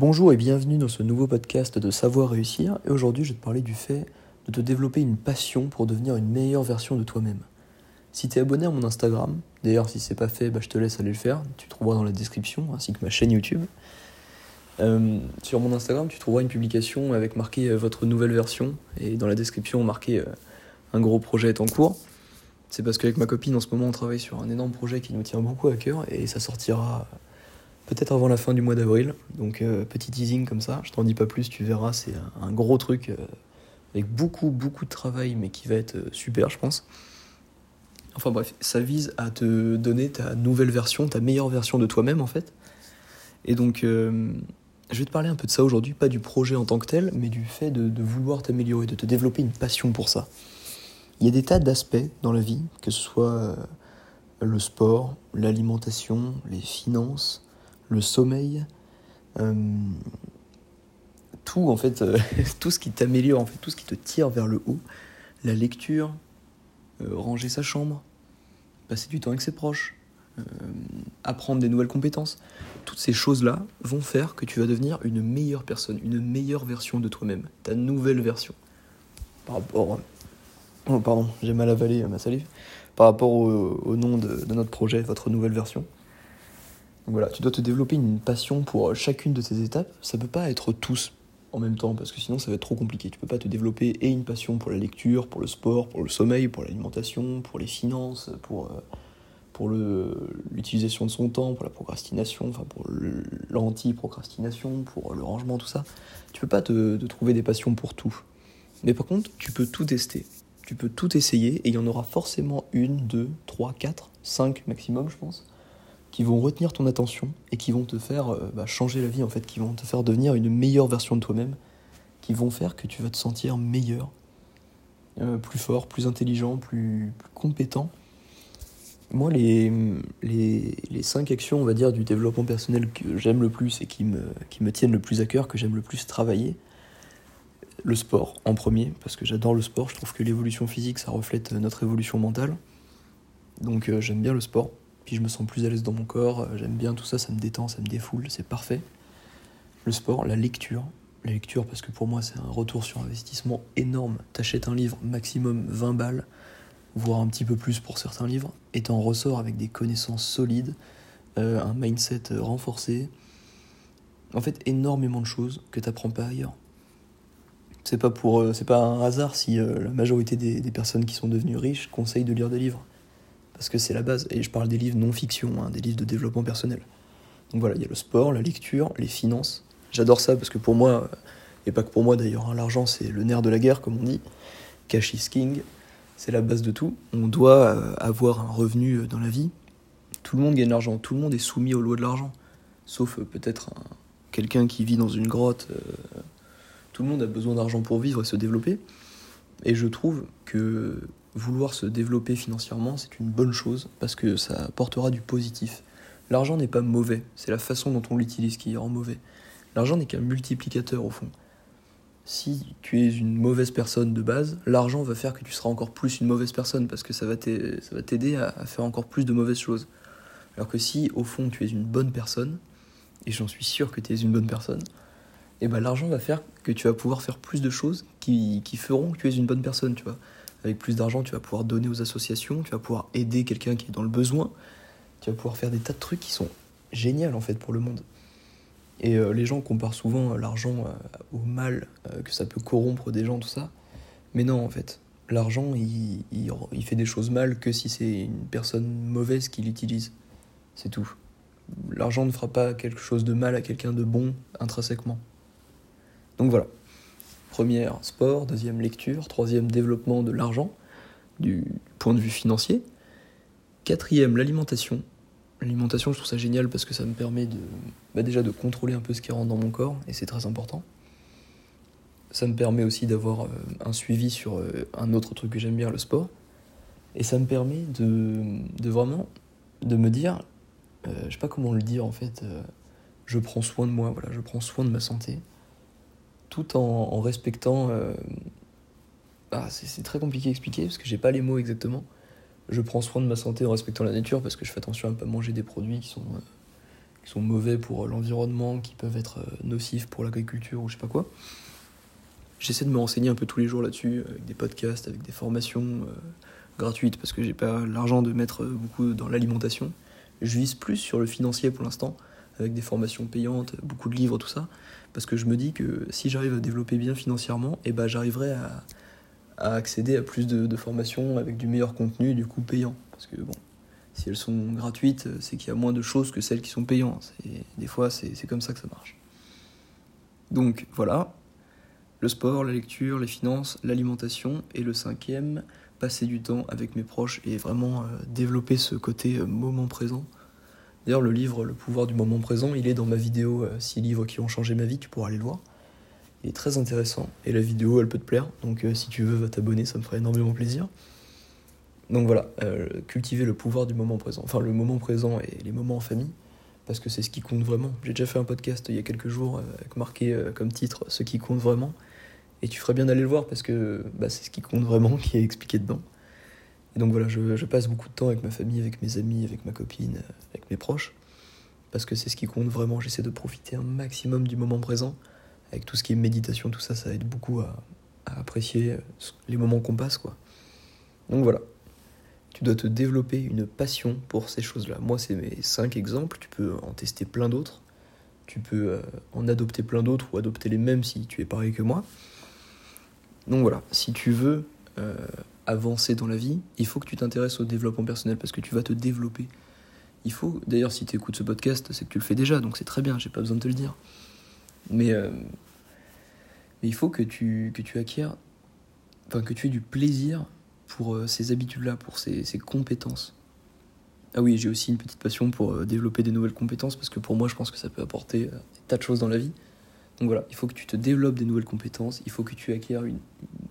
Bonjour et bienvenue dans ce nouveau podcast de Savoir réussir. Et aujourd'hui, je vais te parler du fait de te développer une passion pour devenir une meilleure version de toi-même. Si tu es abonné à mon Instagram, d'ailleurs, si c'est pas fait, bah, je te laisse aller le faire. Tu trouveras dans la description, ainsi que ma chaîne YouTube. Euh, sur mon Instagram, tu trouveras une publication avec marqué euh, votre nouvelle version et dans la description marqué euh, un gros projet est en cours. C'est parce qu'avec ma copine, en ce moment, on travaille sur un énorme projet qui nous tient beaucoup à cœur et ça sortira peut-être avant la fin du mois d'avril. Donc euh, petit teasing comme ça, je t'en dis pas plus, tu verras, c'est un, gros truc euh, avec beaucoup beaucoup de travail mais qui va être euh, super je pense. Enfin bref, ça vise à te donner ta nouvelle version, ta meilleure version de toi-même en fait. Et donc je vais te parler un peu de ça aujourd'hui, pas du projet en tant que tel, mais du fait de vouloir t'améliorer, de te développer une passion pour ça. Il y a des tas d'aspects dans la vie, que ce soit le sport, l'alimentation, les finances, le sommeil, euh, tout en fait, euh, tout ce qui t'améliore, en fait, tout ce qui te tire vers le haut, la lecture, euh, ranger sa chambre, passer du temps avec ses proches, apprendre des nouvelles compétences, toutes ces choses-là vont faire que tu vas devenir une meilleure personne, une meilleure version de toi-même, ta nouvelle version. Par rapport, oh, pardon, j'ai mal avalé ma salive. Par rapport au, nom de notre projet, votre nouvelle version voilà, tu dois te développer une passion pour chacune de ces étapes. Ça peut pas être tous en même temps parce que sinon ça va être trop compliqué. Tu peux pas te développer et une passion pour la lecture, pour le sport, pour le sommeil, pour l'alimentation, pour les finances, pour, euh, pour l'utilisation de son temps, pour la procrastination, enfin pour l'anti-procrastination, pour le rangement, tout ça. Tu peux pas te trouver des passions pour tout. Mais par contre, tu peux tout tester. Tu peux tout essayer et il y en aura forcément une, deux, trois, quatre, cinq maximum, je pense qui vont retenir ton attention et qui vont te faire euh, bah, changer la vie en fait, qui vont te faire devenir une meilleure version de toi-même, qui vont faire que tu vas te sentir meilleur, euh, plus fort, plus intelligent, plus, compétent. Moi, les, les, les, cinq actions, on va dire, du développement personnel que j'aime le plus et qui me, qui me tiennent le plus à cœur, que j'aime le plus travailler, le sport en premier, parce que j'adore le sport, je trouve que l'évolution physique, ça reflète notre évolution mentale. Donc euh, j'aime bien le sport je me sens plus à l'aise dans mon corps, euh, j'aime bien tout ça, ça me détend, ça me défoule, c'est parfait. Le sport, la lecture, la lecture parce que pour moi c'est un retour sur investissement énorme. T'achètes un livre maximum 20 balles, voire un petit peu plus pour certains livres, et t'en ressors avec des connaissances solides, euh, un mindset renforcé. En fait, énormément de choses que t'apprends pas ailleurs. C'est pas pour, euh, c'est pas un hasard si la majorité des, des personnes qui sont devenues riches conseillent de lire des livres parce que c'est la base. Et je parle des livres non-fiction, hein, des livres de développement personnel. Donc voilà, il y a le sport, la lecture, les finances. J'adore ça parce que pour moi, et pas que pour moi d'ailleurs, hein, l'argent c'est le nerf de la guerre, comme on dit. Cash is king, c'est la base de tout. On doit euh, avoir un revenu euh, dans la vie. Tout le monde gagne de l'argent, tout le monde est soumis aux lois de l'argent. Sauf euh, peut-être quelqu'un qui vit dans une grotte. tout le monde a besoin d'argent pour vivre et se développer. Et je trouve que vouloir se développer financièrement, c'est une bonne chose parce que ça apportera du positif. L'argent n'est pas mauvais, c'est la façon dont on l'utilise qui rend mauvais. L'argent n'est qu'un multiplicateur au fond. Si tu es une mauvaise personne de base, l'argent va faire que tu seras encore plus une mauvaise personne parce que ça va t'aider à faire encore plus de mauvaises choses. Alors que si au fond tu es une bonne personne, et j'en suis sûr que tu es une bonne personne, et eh ben l'argent va faire que tu vas pouvoir faire plus de choses qui, qui feront que tu es une bonne personne, tu vois. Avec plus d'argent, tu vas pouvoir donner aux associations, tu vas pouvoir aider quelqu'un qui est dans le besoin, tu vas pouvoir faire des tas de trucs qui sont géniaux en fait pour le monde. Et euh, les gens comparent souvent l'argent euh, au mal, euh, que ça peut corrompre des gens, tout ça. Mais non, en fait, l'argent, il, il, fait des choses mal que si c'est une personne mauvaise qui l'utilise. C'est tout. L'argent ne fera pas quelque chose de mal à quelqu'un de bon intrinsèquement. Donc voilà. Première, sport. Deuxième, lecture. Troisième, développement de l'argent, du point de vue financier. Quatrième, l'alimentation. L'alimentation, je trouve ça génial parce que ça me permet de, bah déjà de contrôler un peu ce qui rentre dans mon corps, et c'est très important. Ça me permet aussi d'avoir euh, un suivi sur euh, un autre truc que j'aime bien, le sport. Et ça me permet de, vraiment de me dire, euh, je sais pas comment le dire en fait, je prends soin de moi, voilà, je prends soin de ma santé tout en, respectant. Euh, ah, c'est très compliqué à expliquer parce que j'ai pas les mots exactement. Je prends soin de ma santé en respectant la nature parce que je fais attention à ne pas manger des produits qui sont, euh, qui sont mauvais pour l'environnement, qui peuvent être nocifs pour l'agriculture ou je sais pas quoi. J'essaie de me renseigner un peu tous les jours là-dessus, avec des podcasts, avec des formations gratuites, parce que j'ai pas l'argent de mettre beaucoup dans l'alimentation. Je vise plus sur le financier pour l'instant, avec des formations payantes, beaucoup de livres, tout ça, parce que je me dis que si j'arrive à développer bien financièrement, eh ben j'arriverai à, accéder à plus de, formations avec du meilleur contenu, du coup payant. Parce que bon, si elles sont gratuites, c'est qu'il y a moins de choses que celles qui sont payantes. Et des fois, c'est comme ça que ça marche. Donc voilà, le sport, la lecture, les finances, l'alimentation, et le cinquième, passer du temps avec mes proches et vraiment euh, développer ce côté euh, moment présent. D'ailleurs, le livre Le pouvoir du moment présent, il est dans ma vidéo 6 euh, livres qui ont changé ma vie, tu pourras aller le voir. Il est très intéressant et la vidéo, elle peut te plaire. Donc si tu veux, va t'abonner, ça me ferait énormément plaisir. Donc voilà, cultiver le pouvoir du moment présent. Enfin, le moment présent et les moments en famille, parce que c'est ce qui compte vraiment. J'ai déjà fait un podcast il y a quelques jours avec marqué comme titre Ce qui compte vraiment. Et tu ferais bien d'aller le voir parce que bah, c'est ce qui compte vraiment, qui est expliqué dedans. Et donc voilà, je, passe beaucoup de temps avec ma famille, avec mes amis, avec ma copine, avec mes proches. Parce que c'est ce qui compte vraiment. J'essaie de profiter un maximum du moment présent. Avec tout ce qui est méditation, tout ça, ça aide beaucoup à, apprécier les moments qu'on passe, quoi. Donc voilà. Tu dois te développer une passion pour ces choses-là. Moi, c'est mes cinq exemples. Tu peux en tester plein d'autres. Tu peux euh, en adopter plein d'autres ou adopter les mêmes si tu es pareil que moi. Donc voilà, si tu veux euh, avancer dans la vie, il faut que tu t'intéresses au développement personnel parce que tu vas te développer. Il faut, d'ailleurs, si tu écoutes ce podcast, c'est que tu le fais déjà, donc c'est très bien, j'ai pas besoin de te le dire. Mais, euh, mais il faut que tu, que tu acquières, enfin que tu aies du plaisir pour euh, ces habitudes-là, pour ces, ces, compétences. Ah oui, j'ai aussi une petite passion pour développer des nouvelles compétences parce que pour moi, je pense que ça peut apporter des tas de choses dans la vie. Donc voilà, il faut que tu te développes des nouvelles compétences, il faut que tu acquières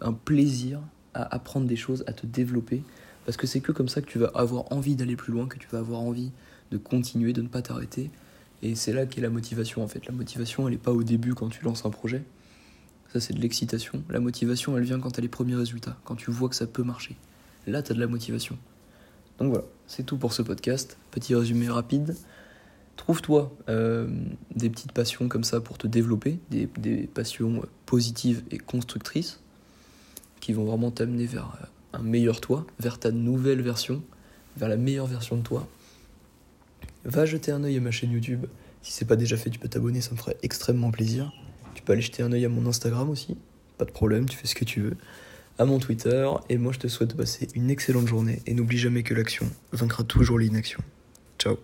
un plaisir à apprendre des choses, à te développer, parce que c'est que comme ça que tu vas avoir envie d'aller plus loin, que tu vas avoir envie de continuer, de ne pas t'arrêter. Et c'est là qu'est la motivation en fait. La motivation, elle n'est pas au début quand tu lances un projet. Ça, c'est de l'excitation. La motivation, elle vient quand tu as les premiers résultats, quand tu vois que ça peut marcher. Là, tu as de la motivation. Donc voilà, c'est tout pour ce podcast. Petit résumé rapide. Trouve-toi euh, des petites passions comme ça pour te développer, des, passions positives et constructrices qui vont vraiment t'amener vers un meilleur toi, vers ta nouvelle version, vers la meilleure version de toi. Va jeter un œil à ma chaîne YouTube. Si c'est pas déjà fait, tu peux t'abonner, ça me ferait extrêmement plaisir. Tu peux aller jeter un œil à mon Instagram aussi, pas de problème, tu fais ce que tu veux. À mon Twitter, et moi je te souhaite de passer une excellente journée et n'oublie jamais que l'action vaincra toujours l'inaction. Ciao